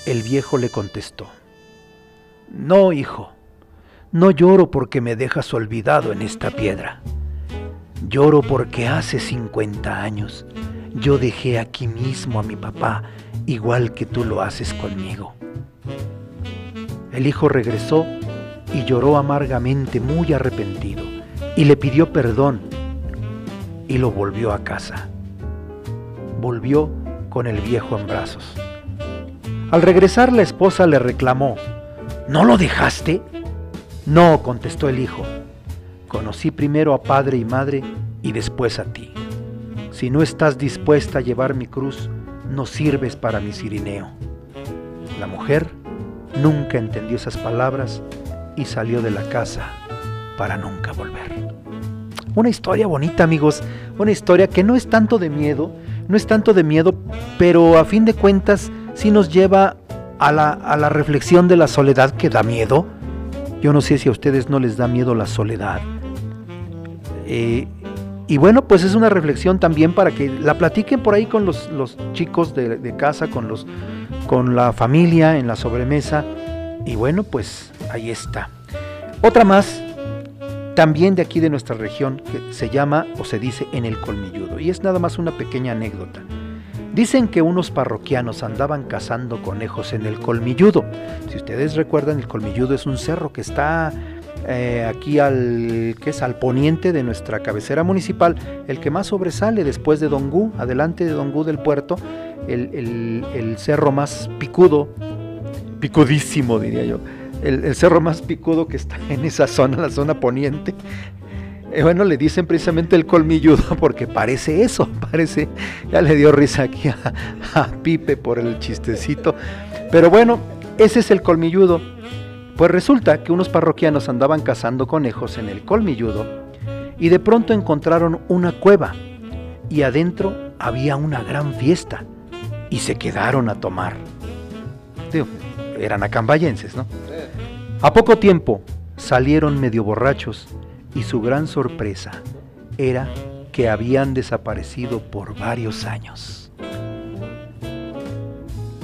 S1: El viejo le contestó, No, hijo, no lloro porque me dejas olvidado en esta piedra. Lloro porque hace 50 años yo dejé aquí mismo a mi papá, igual que tú lo haces conmigo. El hijo regresó y lloró amargamente, muy arrepentido, y le pidió perdón y lo volvió a casa. Volvió con el viejo en brazos. Al regresar la esposa le reclamó, ¿no lo dejaste? No, contestó el hijo, conocí primero a padre y madre y después a ti. Si no estás dispuesta a llevar mi cruz, no sirves para mi cirineo. La mujer nunca entendió esas palabras y salió de la casa para nunca volver. Una historia bonita, amigos, una historia que no es tanto de miedo, no es tanto de miedo, pero a fin de cuentas sí nos lleva a la, a la reflexión de la soledad que da miedo. Yo no sé si a ustedes no les da miedo la soledad. Eh, y bueno, pues es una reflexión también para que la platiquen por ahí con los, chicos de, de, casa, con, los, con la familia en la sobremesa. Y bueno, pues ahí está. Otra más, también de aquí de nuestra región, que se llama o se dice en el colmilludo. Y es nada más una pequeña anécdota. Dicen que unos parroquianos andaban cazando conejos en el colmilludo. Si ustedes recuerdan, el colmilludo es un cerro que está eh, aquí al que es al poniente de nuestra cabecera municipal, el que más sobresale después de Dongú, adelante de Dongú del puerto, el, el, cerro más picudo, picudísimo diría yo, el, cerro más picudo que está en esa zona, la zona poniente. Eh, bueno, le dicen precisamente el colmilludo porque parece eso, parece, ya le dio risa aquí a Pipe por el chistecito, pero bueno, ese es el colmilludo. Pues resulta que unos parroquianos andaban cazando conejos en el colmilludo y de pronto encontraron una cueva y adentro había una gran fiesta y se quedaron a tomar. Digo, eran acambayenses, ¿no? A poco tiempo salieron medio borrachos y su gran sorpresa era que habían desaparecido por varios años.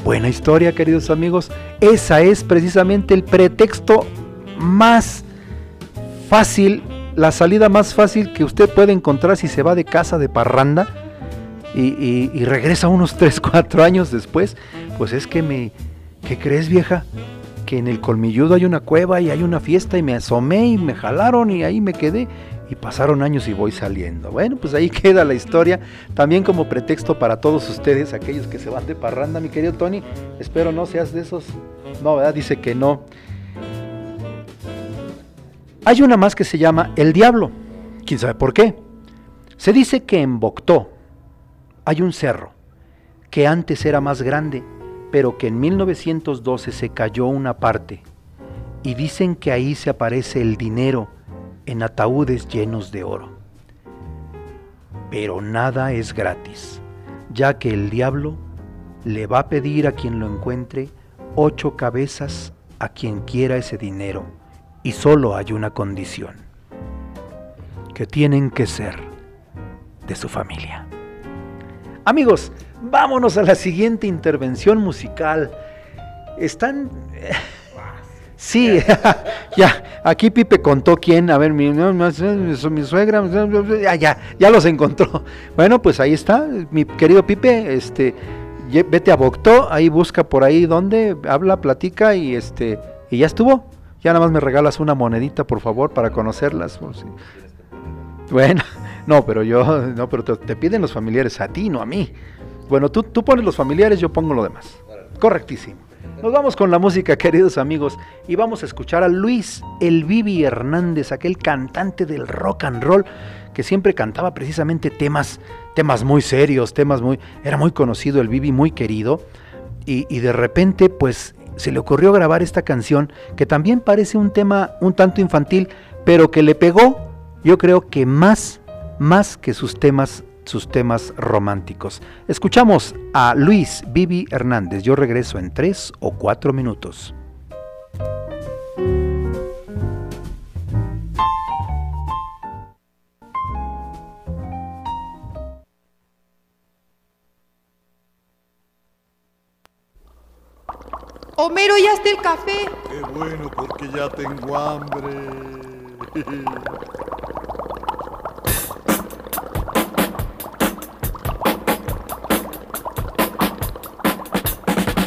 S1: Buena historia, queridos amigos. Esa es precisamente el pretexto más fácil, la salida más fácil que usted puede encontrar si se va de casa de parranda y, y, regresa unos 3, 4 años después. Pues es que me... ¿Qué crees, vieja? Que en el colmilludo hay una cueva y hay una fiesta y me asomé y me jalaron y ahí me quedé y pasaron años y voy saliendo. Bueno, pues ahí queda la historia, también como pretexto para todos ustedes, aquellos que se van de parranda, mi querido Tony, espero no seas de esos, no, ¿verdad? Dice que no. Hay una más que se llama El Diablo, quién sabe por qué. Se dice que en Boctó hay un cerro que antes era más grande, pero que en 1912 se cayó una parte, y dicen que ahí se aparece el dinero, en ataúdes llenos de oro. Pero nada es gratis, ya que el diablo le va a pedir a quien lo encuentre ocho cabezas a quien quiera ese dinero, y solo hay una condición, que tienen que ser de su familia. Amigos, vámonos a la siguiente intervención musical. están... Sí, ya, aquí Pipe contó quién, a ver, mi, suegra, ya, ya, ya los encontró. Bueno, pues ahí está, mi querido Pipe, este, vete a Boctó, ahí busca por ahí donde, habla, platica y este, y ya estuvo. Ya nada más me regalas una monedita, por favor, para conocerlas. Bueno, no, pero yo, no, pero te, piden los familiares a ti, no a mí. Bueno, tú, tú pones los familiares, yo pongo lo demás. Correctísimo. Nos vamos con la música, queridos amigos, y vamos a escuchar a Luis El Vivi Hernández, aquel cantante del rock and roll que siempre cantaba precisamente temas, temas muy serios, temas muy, era muy conocido el Vivi, muy querido, y, y de repente, pues, se le ocurrió grabar esta canción que también parece un tema un tanto infantil, pero que le pegó, yo creo que más, más que sus temas sus temas románticos. Escuchamos a Luis Bibi Hernández. Yo regreso en tres o cuatro minutos.
S7: Homero, ya está el café.
S8: Qué bueno, porque ya tengo hambre.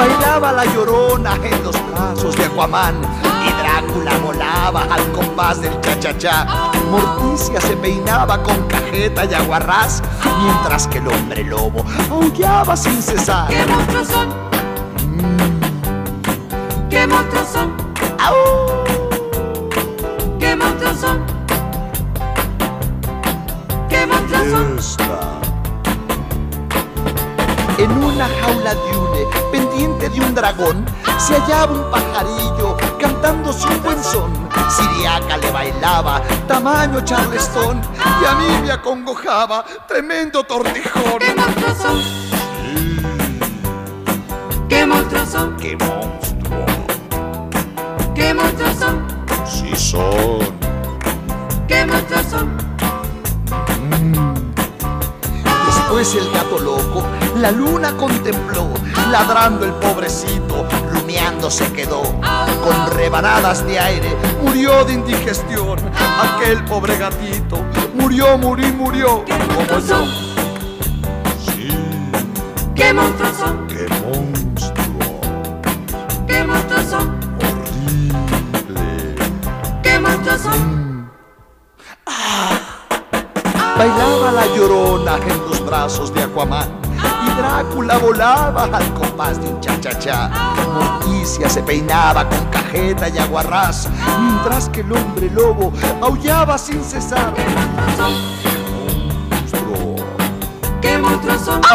S9: Bailaba la llorona en los brazos de Aquaman y Drácula volaba al compás del cha-cha-cha. Morticia se peinaba con cajeta y aguarrás, mientras que el hombre lobo aullaba sin cesar.
S7: ¿Qué monstruos son?
S9: Se hallaba un pajarillo cantándose un buen son. Siriaca le bailaba, tamaño charlestón, y a mí me acongojaba, tremendo tortijón.
S7: ¿Qué monstruos son? ¿Qué monstruos son?
S8: ¡Qué monstruo!
S7: ¿Qué monstruos son?
S8: Sí son.
S7: ¿Qué monstruos son?
S9: Después el gato loco la luna contempló, ladrando el pobrecito, rumiando se quedó. Con rebanadas de aire murió de indigestión. Aquel pobre gatito murió, murió, y murió.
S7: ¿Qué
S9: Como
S7: monstruos
S9: yo.
S7: son?
S8: Sí.
S7: ¿Qué monstruos son?
S8: ¡Qué monstruo!
S7: ¿Qué monstruos son?
S8: Horrible.
S7: ¿Qué monstruos son?
S9: Bailaba la llorona en los brazos de Aquaman. Drácula volaba al compás de un cha-cha-cha. Morticia se peinaba con cajeta y aguarrás. Mientras que el hombre lobo aullaba sin cesar.
S8: Monstruo.
S7: ¿Qué monstruos son? ¿Qué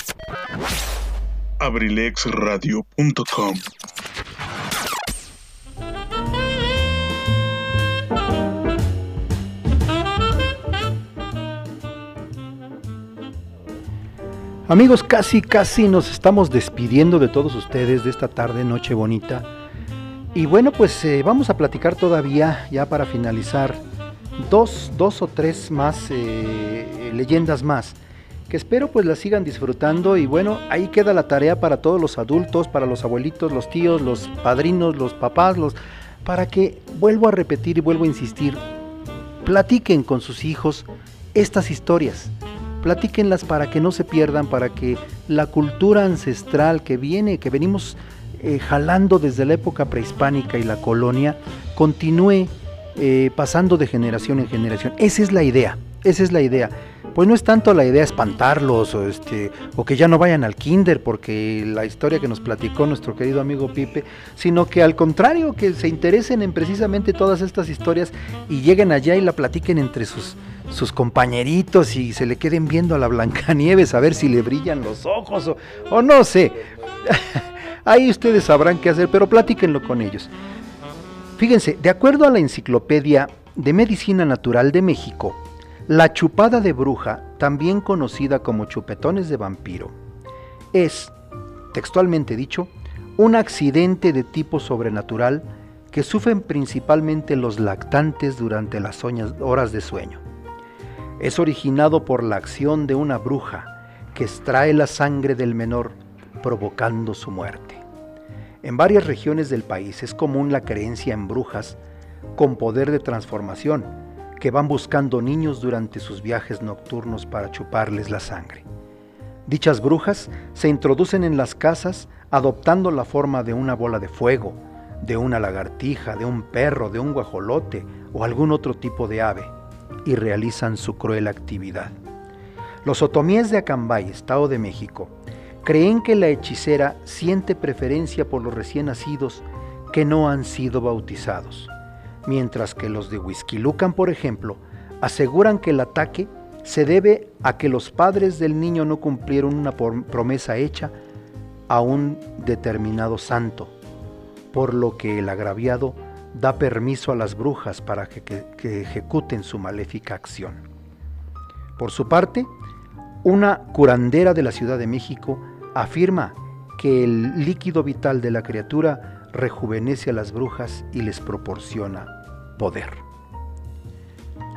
S8: abrilexradio.com
S1: Amigos, casi, casi nos estamos despidiendo de todos ustedes de esta tarde, noche bonita. Y bueno, pues eh, vamos a platicar todavía, ya para finalizar, dos, dos o tres más eh, leyendas más que espero pues la sigan disfrutando y bueno, ahí queda la tarea para todos los adultos, para los abuelitos, los tíos, los padrinos, los papás, los para que vuelvo a repetir y vuelvo a insistir, platiquen con sus hijos estas historias. Platíquenlas para que no se pierdan, para que la cultura ancestral que viene, que venimos eh, jalando desde la época prehispánica y la colonia, continúe eh, pasando de generación en generación. Esa es la idea, esa es la idea. Pues no es tanto la idea espantarlos o, este, o que ya no vayan al kinder, porque la historia que nos platicó nuestro querido amigo Pipe, sino que al contrario, que se interesen en precisamente todas estas historias y lleguen allá y la platiquen entre sus, sus compañeritos y se le queden viendo a la Blancanieves a ver si le brillan los ojos o, o no sé. Ahí ustedes sabrán qué hacer, pero platíquenlo con ellos. Fíjense, de acuerdo a la Enciclopedia de Medicina Natural de México, la chupada de bruja, también conocida como chupetones de vampiro, es, textualmente dicho, un accidente de tipo sobrenatural que sufren principalmente los lactantes durante las horas de sueño. Es originado por la acción de una bruja que extrae la sangre del menor provocando su muerte. En varias regiones del país es común la creencia en brujas con poder de transformación que van buscando niños durante sus viajes nocturnos para chuparles la sangre. Dichas brujas se introducen en las casas adoptando la forma de una bola de fuego, de una lagartija, de un perro, de un guajolote o algún otro tipo de ave y realizan su cruel actividad. Los otomíes de Acambay, Estado de México, creen que la hechicera siente preferencia por los recién nacidos que no han sido bautizados, mientras que los de Huizquilucan, por ejemplo, aseguran que el ataque se debe a que los padres del niño no cumplieron una promesa hecha a un determinado santo, por lo que el agraviado da permiso a las brujas para que, que, que ejecuten su maléfica acción. Por su parte, una curandera de la Ciudad de México afirma que el líquido vital de la criatura rejuvenece a las brujas y les proporciona poder.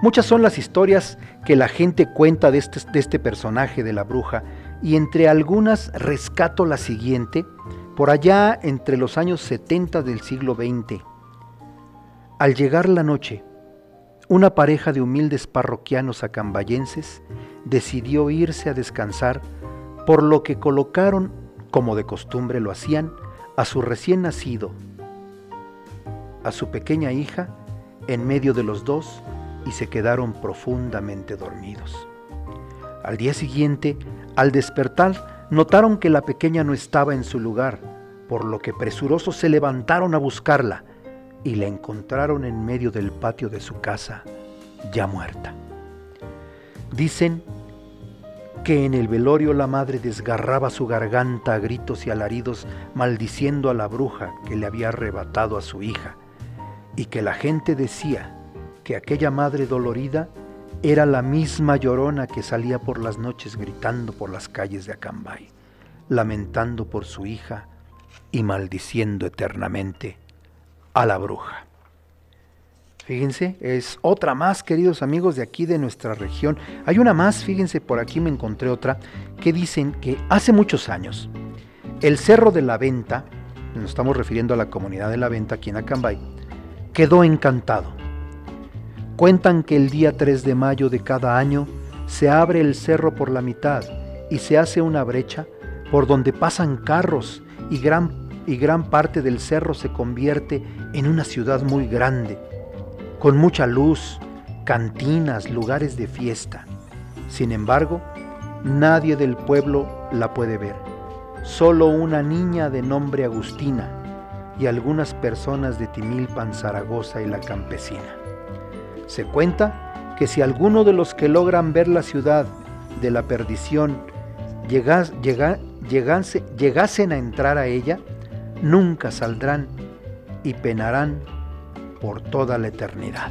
S1: Muchas son las historias que la gente cuenta de este, de este, personaje de la bruja y entre algunas rescato la siguiente, por allá entre los años 70 del siglo XX. Al llegar la noche, una pareja de humildes parroquianos acambayenses decidió irse a descansar por lo que colocaron, como de costumbre lo hacían, a su recién nacido, a su pequeña hija, en medio de los dos y se quedaron profundamente dormidos. Al día siguiente, al despertar, notaron que la pequeña no estaba en su lugar, por lo que presurosos se levantaron a buscarla y la encontraron en medio del patio de su casa, ya muerta. Dicen que en el velorio la madre desgarraba su garganta a gritos y alaridos maldiciendo a la bruja que le había arrebatado a su hija, y que la gente decía que aquella madre dolorida era la misma llorona que salía por las noches gritando por las calles de Acambay, lamentando por su hija y maldiciendo eternamente a la bruja. Fíjense, es otra más, queridos amigos de aquí de nuestra región. Hay una más, fíjense, por aquí me encontré otra, que dicen que hace muchos años, el Cerro de la Venta, nos estamos refiriendo a la comunidad de la Venta aquí en Acambay, quedó encantado. Cuentan que el día 3 de mayo de cada año se abre el cerro por la mitad y se hace una brecha por donde pasan carros y gran, y gran parte del cerro se convierte en una ciudad muy grande con mucha luz, cantinas, lugares de fiesta. Sin embargo, nadie del pueblo la puede ver, solo una niña de nombre Agustina y algunas personas de Timilpan, Zaragoza y la campesina. Se cuenta que si alguno de los que logran ver la ciudad de la perdición llegas, llega, llegase, llegasen a entrar a ella, nunca saldrán y penarán por toda la eternidad.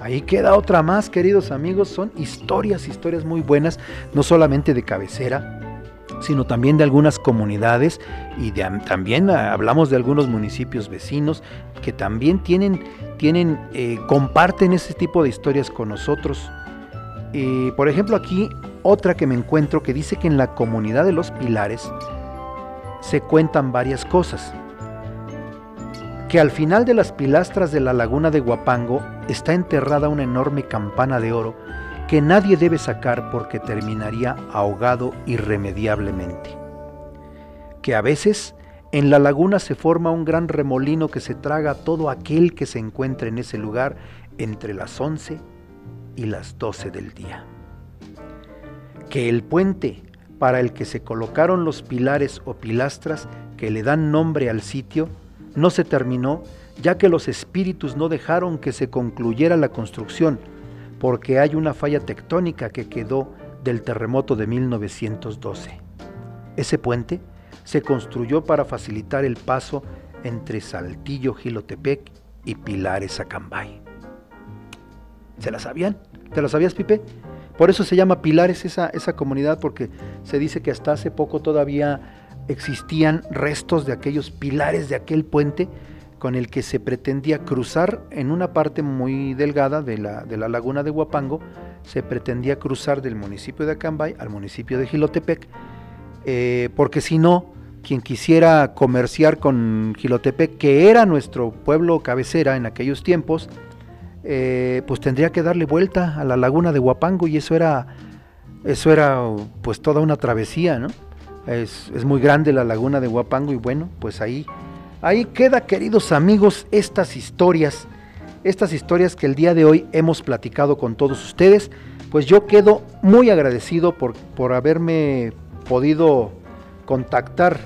S1: Ahí queda otra más, queridos amigos. Son historias, historias muy buenas, no solamente de cabecera, sino también de algunas comunidades y también hablamos de algunos municipios vecinos que también tienen, tienen eh, comparten ese tipo de historias con nosotros. por ejemplo, aquí otra que me encuentro que dice que en la comunidad de los pilares se cuentan varias cosas. Que al final de las pilastras de la laguna de Guapango está enterrada una enorme campana de oro que nadie debe sacar porque terminaría ahogado irremediablemente. Que a veces en la laguna se forma un gran remolino que se traga a todo aquel que se encuentre en ese lugar entre las 11 y las 12 del día. Que el puente para el que se colocaron los pilares o pilastras que le dan nombre al sitio no se terminó ya que los espíritus no dejaron que se concluyera la construcción porque hay una falla tectónica que quedó del terremoto de 1912. Ese puente se construyó para facilitar el paso entre Saltillo, Gilotepec y Pilares, Acambay. ¿Se la sabían? ¿Te la sabías, Pipe? Por eso se llama Pilares esa, esa comunidad, porque se dice que hasta hace poco todavía existían restos de aquellos pilares de aquel puente con el que se pretendía cruzar en una parte muy delgada de la, de la laguna de Huapango, se pretendía cruzar del municipio de Acambay al municipio de Gilotepec, eh, porque si no, quien quisiera comerciar con Gilotepec, que era nuestro pueblo cabecera en aquellos tiempos, eh, pues tendría que darle vuelta a la laguna de Huapango y eso era, eso era pues toda una travesía, ¿no? Es, es muy grande la laguna de Huapango y bueno, pues ahí, ahí queda, queridos amigos, estas historias, estas historias que el día de hoy hemos platicado con todos ustedes, pues yo quedo muy agradecido por, por haberme podido contactar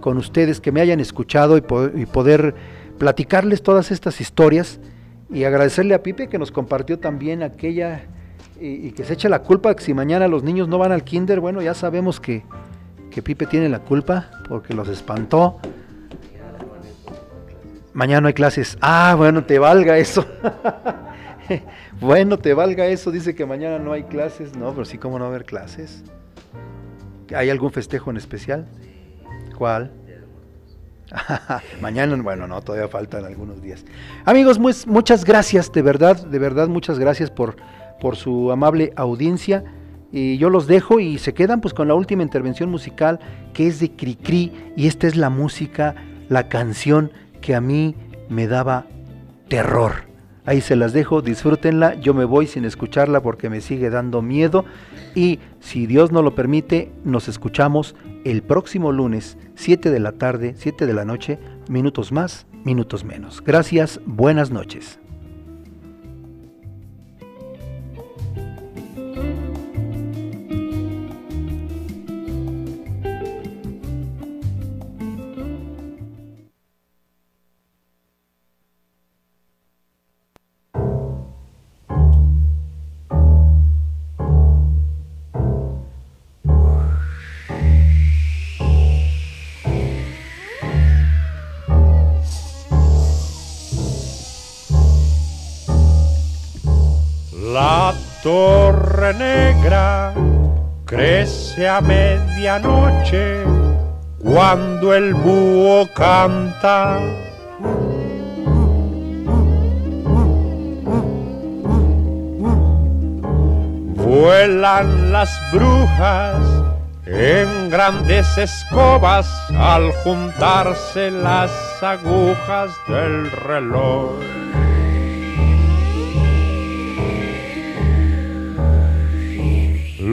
S1: con ustedes, que me hayan escuchado y, po- y poder platicarles todas estas historias y agradecerle a Pipe que nos compartió también aquella y, y que se eche la culpa que si mañana los niños no van al kinder, bueno, ya sabemos que, que Pipe tiene la culpa porque los espantó. Mañana no hay clases. Ah, bueno, te valga eso. bueno, te valga eso. Dice que mañana no hay clases. No, pero sí, ¿cómo no va a haber clases? ¿Hay algún festejo en especial? ¿Cuál? Mañana, bueno, no, todavía faltan algunos días. Amigos, mu- muchas gracias, de verdad, de verdad, muchas gracias por, por su amable audiencia. Y yo los dejo y se quedan pues con la última intervención musical que es de Cricri y esta es la música, la canción que a mí me daba terror. Ahí se las dejo, disfrútenla, yo me voy sin escucharla porque me sigue dando miedo y si Dios no lo permite, nos escuchamos el próximo lunes, 7 de la tarde, 7 de la noche, minutos más, minutos menos. Gracias, buenas noches.
S10: Crece a medianoche cuando el búho canta. Vuelan las brujas en grandes escobas al juntarse las agujas del reloj.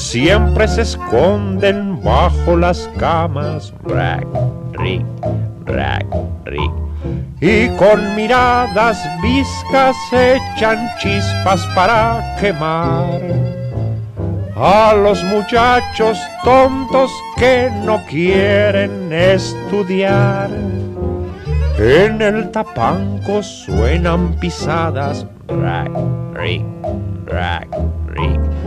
S10: Siempre se esconden bajo las camas, rack, rick, rack, rick. Y con miradas viscas echan chispas para quemar a los muchachos tontos que no quieren estudiar. En el tapanco suenan pisadas, rack, rick, rack.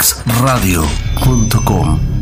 S11: www.mixradio.com